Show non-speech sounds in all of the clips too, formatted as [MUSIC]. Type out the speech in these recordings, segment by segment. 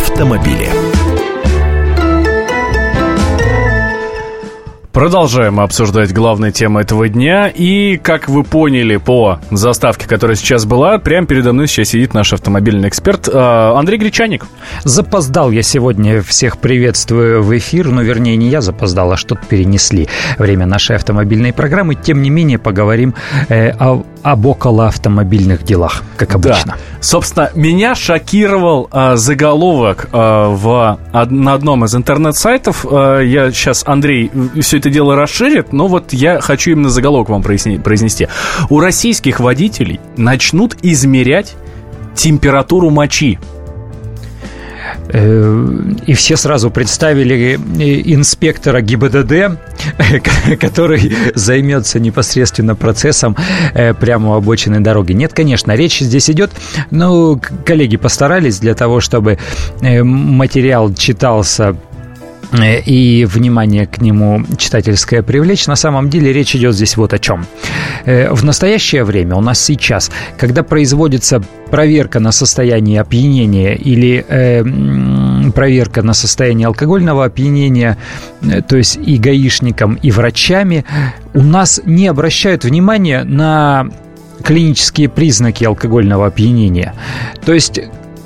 автомобили. Продолжаем обсуждать главные темы этого дня. И, как вы поняли по заставке, которая сейчас была, прямо передо мной сейчас сидит наш автомобильный эксперт э, Андрей Гречаник. Запоздал я сегодня. Всех приветствую в эфир. Ну, вернее, не я запоздал, а что-то перенесли время нашей автомобильной программы. Тем не менее, поговорим э, о, об околоавтомобильных делах, как обычно. Да. Собственно, меня шокировал э, заголовок э, в, на одном из интернет-сайтов. Э, я сейчас, Андрей, все это дело расширит, но вот я хочу именно заголовок вам произнести. У российских водителей начнут измерять температуру мочи. Э, и все сразу представили э, инспектора ГИБДД, [LAUGHS] который займется непосредственно процессом э, прямо у обочины дороги. Нет, конечно, речь здесь идет, но коллеги постарались для того, чтобы материал читался и внимание к нему читательское привлечь, на самом деле речь идет здесь вот о чем. Э, в настоящее время у нас сейчас, когда производится проверка на состояние опьянения или э, проверка на состояние алкогольного опьянения, э, то есть и гаишникам, и врачами, у нас не обращают внимания на клинические признаки алкогольного опьянения. То есть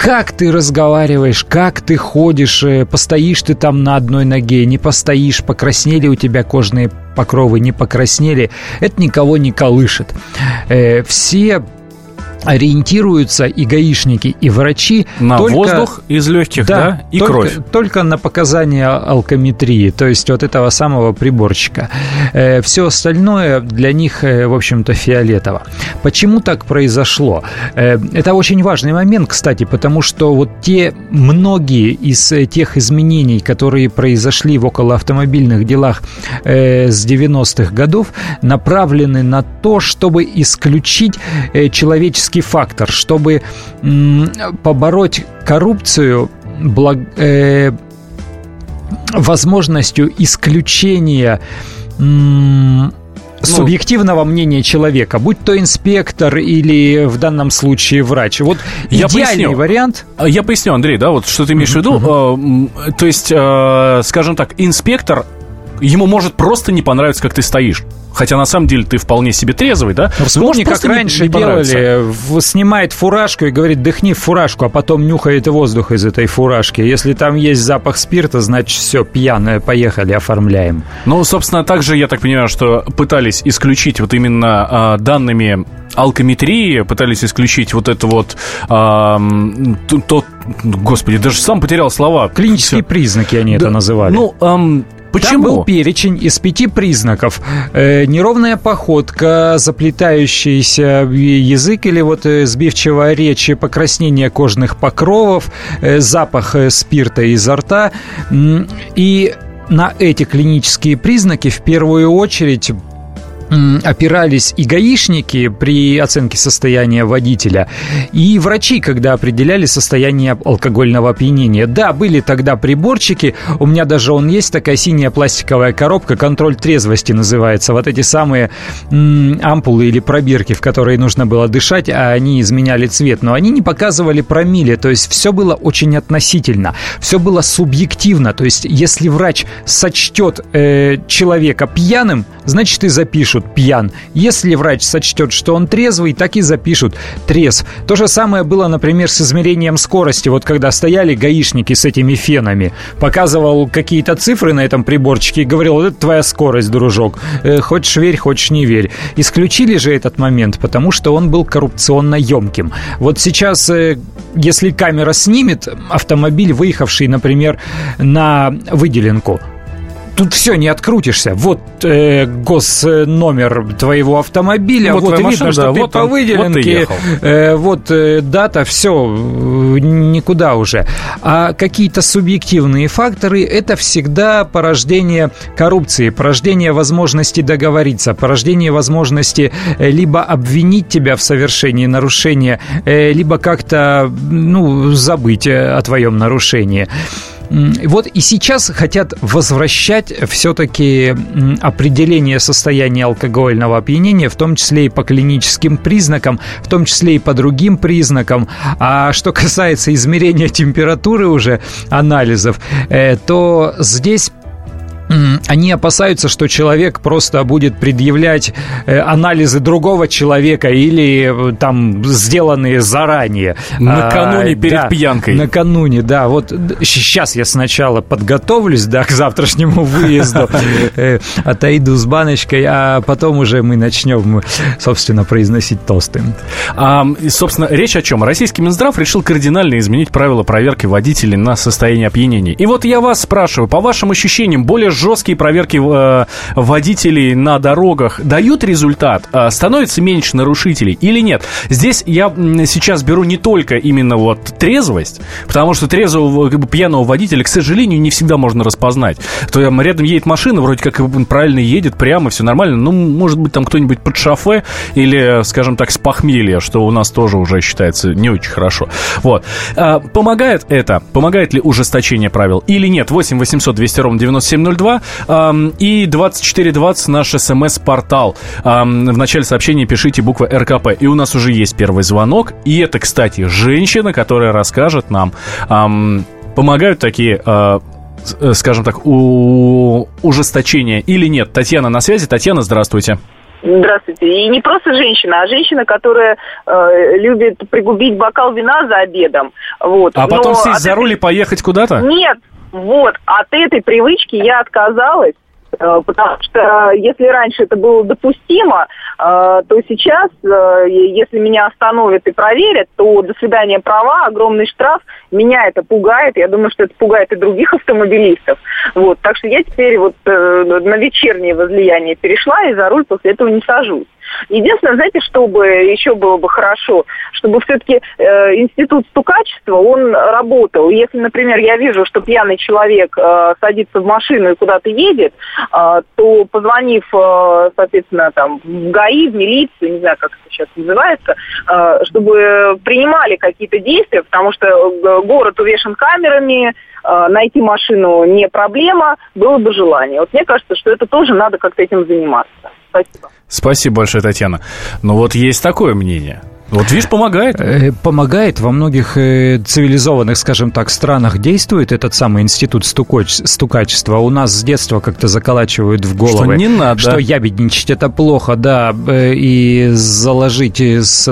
как ты разговариваешь, как ты ходишь, э, постоишь ты там на одной ноге, не постоишь, покраснели у тебя кожные покровы, не покраснели, это никого не колышет. Э, все ориентируются и гаишники, и врачи на только, воздух из легких, да, да и только, кровь. Только на показания алкометрии, то есть вот этого самого приборчика. Э, все остальное для них, э, в общем-то, фиолетово. Почему так произошло? Э, это очень важный момент, кстати, потому что вот те многие из тех изменений, которые произошли в околоавтомобильных делах с 90-х годов, направлены на то, чтобы исключить человеческие человеческий фактор, чтобы побороть коррупцию благ, э, возможностью исключения ну, субъективного мнения человека, будь то инспектор или в данном случае врач. Вот я идеальный поясню. вариант. А, я поясню, Андрей, да, вот что ты имеешь в виду. Uh-huh. То есть, э, скажем так, инспектор ему может просто не понравиться, как ты стоишь. Хотя на самом деле ты вполне себе трезвый, да? Ну, вспомни, как раньше не, не делали. Снимает фуражку и говорит, дыхни в фуражку, а потом нюхает воздух из этой фуражки. Если там есть запах спирта, значит все, пьяное, поехали, оформляем. Ну, собственно, также, я так понимаю, что пытались исключить вот именно а, данными алкометрии, пытались исключить вот это вот а, то, господи, даже сам потерял слова. Клинические Все. признаки они да, это называли. Ну, ам, Почему? Там был перечень из пяти признаков. Э, неровная походка, заплетающийся язык или вот э, сбивчивая речь, покраснение кожных покровов, э, запах э, спирта изо рта. И на эти клинические признаки в первую очередь опирались и гаишники при оценке состояния водителя, и врачи, когда определяли состояние алкогольного опьянения. Да, были тогда приборчики, у меня даже он есть, такая синяя пластиковая коробка, контроль трезвости называется. Вот эти самые м, ампулы или пробирки, в которые нужно было дышать, а они изменяли цвет, но они не показывали промилле, то есть все было очень относительно, все было субъективно, то есть если врач сочтет э, человека пьяным, значит и запишут запишут пьян. Если врач сочтет, что он трезвый, так и запишут трезв. То же самое было, например, с измерением скорости. Вот когда стояли гаишники с этими фенами, показывал какие-то цифры на этом приборчике и говорил, вот это твоя скорость, дружок. Э, хочешь верь, хочешь не верь. Исключили же этот момент, потому что он был коррупционно емким. Вот сейчас, э, если камера снимет автомобиль, выехавший, например, на выделенку, тут все, не открутишься. Вот э, госномер твоего автомобиля, вот, вот видно, машина, что да, ты вот по он, выделенке, вот, э, вот э, дата, все, никуда уже. А какие-то субъективные факторы, это всегда порождение коррупции, порождение возможности договориться, порождение возможности э, либо обвинить тебя в совершении нарушения, э, либо как-то, ну, забыть э, о твоем нарушении. Вот и сейчас хотят возвращать все-таки определение состояния алкогольного опьянения, в том числе и по клиническим признакам, в том числе и по другим признакам. А что касается измерения температуры уже анализов, э, то здесь они опасаются, что человек просто будет предъявлять э, анализы другого человека или э, там сделанные заранее. Накануне а, перед да, пьянкой. Накануне, да. Вот сейчас я сначала подготовлюсь, да, к завтрашнему выезду, [LAUGHS] э, отойду с баночкой, а потом уже мы начнем, собственно, произносить тосты. А, собственно, речь о чем? Российский Минздрав решил кардинально изменить правила проверки водителей на состояние опьянения. И вот я вас спрашиваю, по вашим ощущениям, более жесткие проверки э, водителей на дорогах дают результат? Э, становится меньше нарушителей или нет? Здесь я сейчас беру не только именно вот трезвость, потому что трезвого, как бы, пьяного водителя, к сожалению, не всегда можно распознать. То там рядом едет машина, вроде как правильно едет, прямо, все нормально, ну, может быть, там кто-нибудь под шофе или, скажем так, с похмелья, что у нас тоже уже считается не очень хорошо. Вот. А, помогает это? Помогает ли ужесточение правил или нет? 8 800 200 ровно 9702 2 и 2420 наш смс-портал. В начале сообщения пишите буква РКП. И у нас уже есть первый звонок. И это, кстати, женщина, которая расскажет нам, помогают такие а, э, скажем так, у ужесточения или нет. Татьяна на связи. Татьяна, здравствуйте. Здравствуйте. И не просто женщина, а женщина, которая э, любит пригубить бокал вина за обедом. Вот. А потом Но сесть за руль и поехать куда-то? Нет, вот, от этой привычки я отказалась, э, потому что если раньше это было допустимо, э, то сейчас, э, если меня остановят и проверят, то до свидания права, огромный штраф. Меня это пугает, я думаю, что это пугает и других автомобилистов. Вот, так что я теперь вот на вечернее возлияние перешла и за руль после этого не сажусь. Единственное, знаете, что бы еще было бы хорошо, чтобы все-таки э, институт стукачества, он работал. Если, например, я вижу, что пьяный человек э, садится в машину и куда-то едет, э, то позвонив, э, соответственно, там, в ГАИ, в милицию, не знаю, как это сейчас называется, э, чтобы принимали какие-то действия, потому что э, город увешан камерами, э, найти машину не проблема, было бы желание. Вот мне кажется, что это тоже надо как-то этим заниматься. Спасибо. Спасибо большое, Татьяна. Но вот есть такое мнение – вот видишь, помогает. Э, помогает. Во многих э, цивилизованных, скажем так, странах действует этот самый институт стукач... стукачества. У нас с детства как-то заколачивают в головы. Что не надо. Что ябедничать это плохо, да. Э, и заложить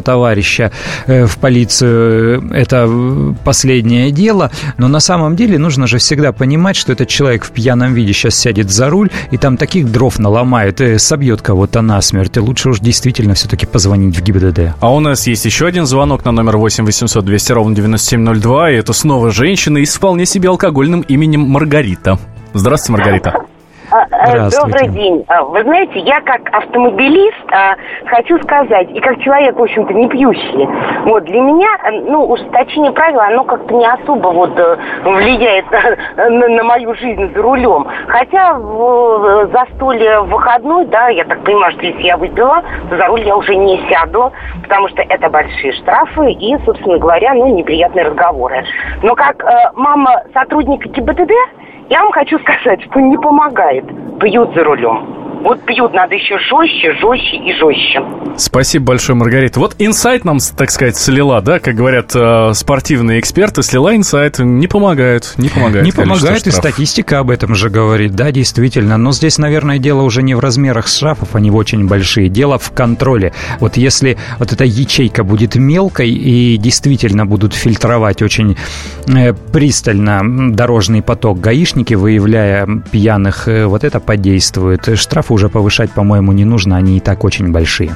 товарища в полицию это последнее дело. Но на самом деле нужно же всегда понимать, что этот человек в пьяном виде сейчас сядет за руль и там таких дров наломает, собьет кого-то насмерть. И лучше уж действительно все-таки позвонить в ГИБДД. А у нас есть еще один звонок на номер 8 800 200 ровно 9702, и это снова женщина и с вполне себе алкогольным именем Маргарита. Здравствуйте, Маргарита. А, а, добрый день. А, вы знаете, я как автомобилист хочу сказать, и как человек, в общем-то, не пьющий, вот, для меня, ну, ужесточение правил, оно как-то не особо вот э, влияет на, на, мою жизнь за рулем. Хотя в застолье в выходной, да, я так понимаю, что если я выпила, то за руль я уже не сяду, потому что это большие штрафы и, собственно говоря, ну, неприятные разговоры. Но как э, мама сотрудника ГИБДД, я вам хочу сказать, что не помогает. Пьют за рулем. Вот пьют надо еще жестче, жестче и жестче. Спасибо большое, Маргарита. Вот инсайт нам, так сказать, слила, да, как говорят э, спортивные эксперты, слила инсайт, не помогает, не помогает. Не помогает, и статистика об этом же говорит, да, действительно. Но здесь, наверное, дело уже не в размерах штрафов, они очень большие. Дело в контроле. Вот если вот эта ячейка будет мелкой и действительно будут фильтровать очень э, пристально дорожный поток гаишники, выявляя пьяных, э, вот это подействует. Штраф уже повышать, по-моему, не нужно, они и так очень большие.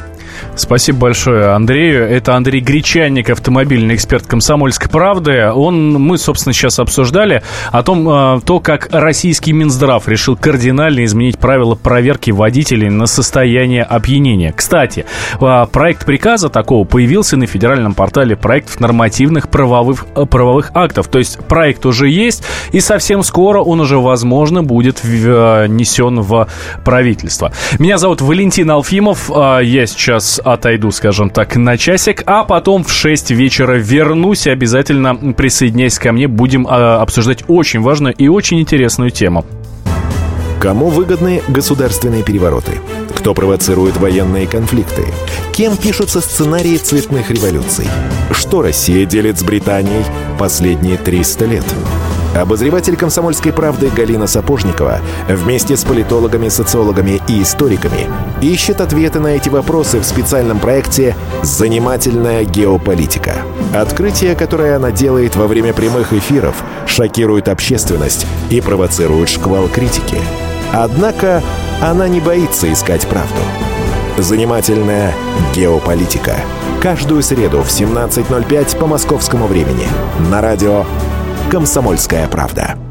Спасибо большое Андрею. Это Андрей Гречанник, автомобильный эксперт «Комсомольской правды». Он, мы, собственно, сейчас обсуждали о том, э, то, как российский Минздрав решил кардинально изменить правила проверки водителей на состояние опьянения. Кстати, э, проект приказа такого появился на федеральном портале проектов нормативных правовых, э, правовых актов. То есть проект уже есть, и совсем скоро он уже, возможно, будет внесен в правительство. Меня зовут Валентин Алфимов. Я сейчас сейчас отойду, скажем так, на часик, а потом в 6 вечера вернусь и обязательно присоединяйся ко мне. Будем а, обсуждать очень важную и очень интересную тему. Кому выгодны государственные перевороты? Кто провоцирует военные конфликты? Кем пишутся сценарии цветных революций? Что Россия делит с Британией последние 300 лет? Обозреватель «Комсомольской правды» Галина Сапожникова вместе с политологами, социологами и историками ищет ответы на эти вопросы в специальном проекте «Занимательная геополитика». Открытие, которое она делает во время прямых эфиров, шокирует общественность и провоцирует шквал критики. Однако она не боится искать правду. «Занимательная геополитика». Каждую среду в 17.05 по московскому времени на радио «Комсомольская правда».